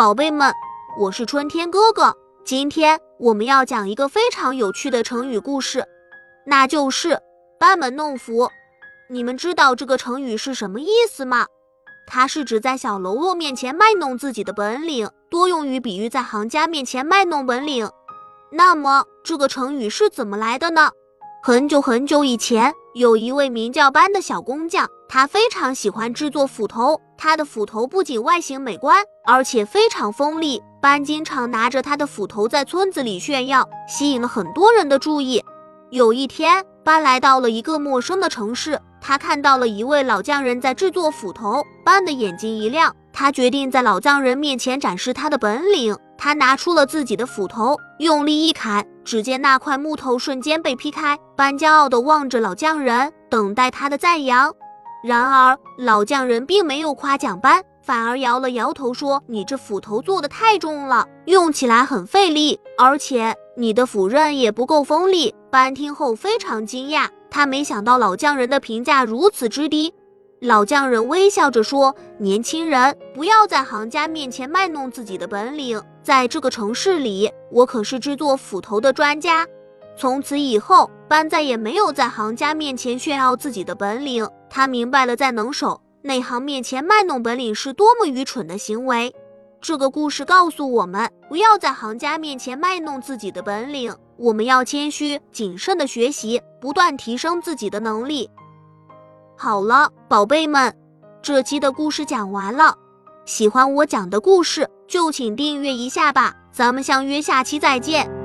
宝贝们，我是春天哥哥。今天我们要讲一个非常有趣的成语故事，那就是班门弄斧。你们知道这个成语是什么意思吗？它是指在小喽啰面前卖弄自己的本领，多用于比喻在行家面前卖弄本领。那么这个成语是怎么来的呢？很久很久以前，有一位名叫班的小工匠，他非常喜欢制作斧头。他的斧头不仅外形美观，而且非常锋利。班经常拿着他的斧头在村子里炫耀，吸引了很多人的注意。有一天，班来到了一个陌生的城市，他看到了一位老匠人在制作斧头。班的眼睛一亮，他决定在老匠人面前展示他的本领。他拿出了自己的斧头，用力一砍，只见那块木头瞬间被劈开。班骄傲地望着老匠人，等待他的赞扬。然而，老匠人并没有夸奖班，反而摇了摇头说：“你这斧头做的太重了，用起来很费力，而且你的斧刃也不够锋利。”班听后非常惊讶，他没想到老匠人的评价如此之低。老匠人微笑着说：“年轻人，不要在行家面前卖弄自己的本领。在这个城市里，我可是制作斧头的专家。”从此以后，班再也没有在行家面前炫耀自己的本领。他明白了，在能手内行面前卖弄本领是多么愚蠢的行为。这个故事告诉我们，不要在行家面前卖弄自己的本领。我们要谦虚谨慎的学习，不断提升自己的能力。好了，宝贝们，这期的故事讲完了。喜欢我讲的故事，就请订阅一下吧。咱们相约下期再见。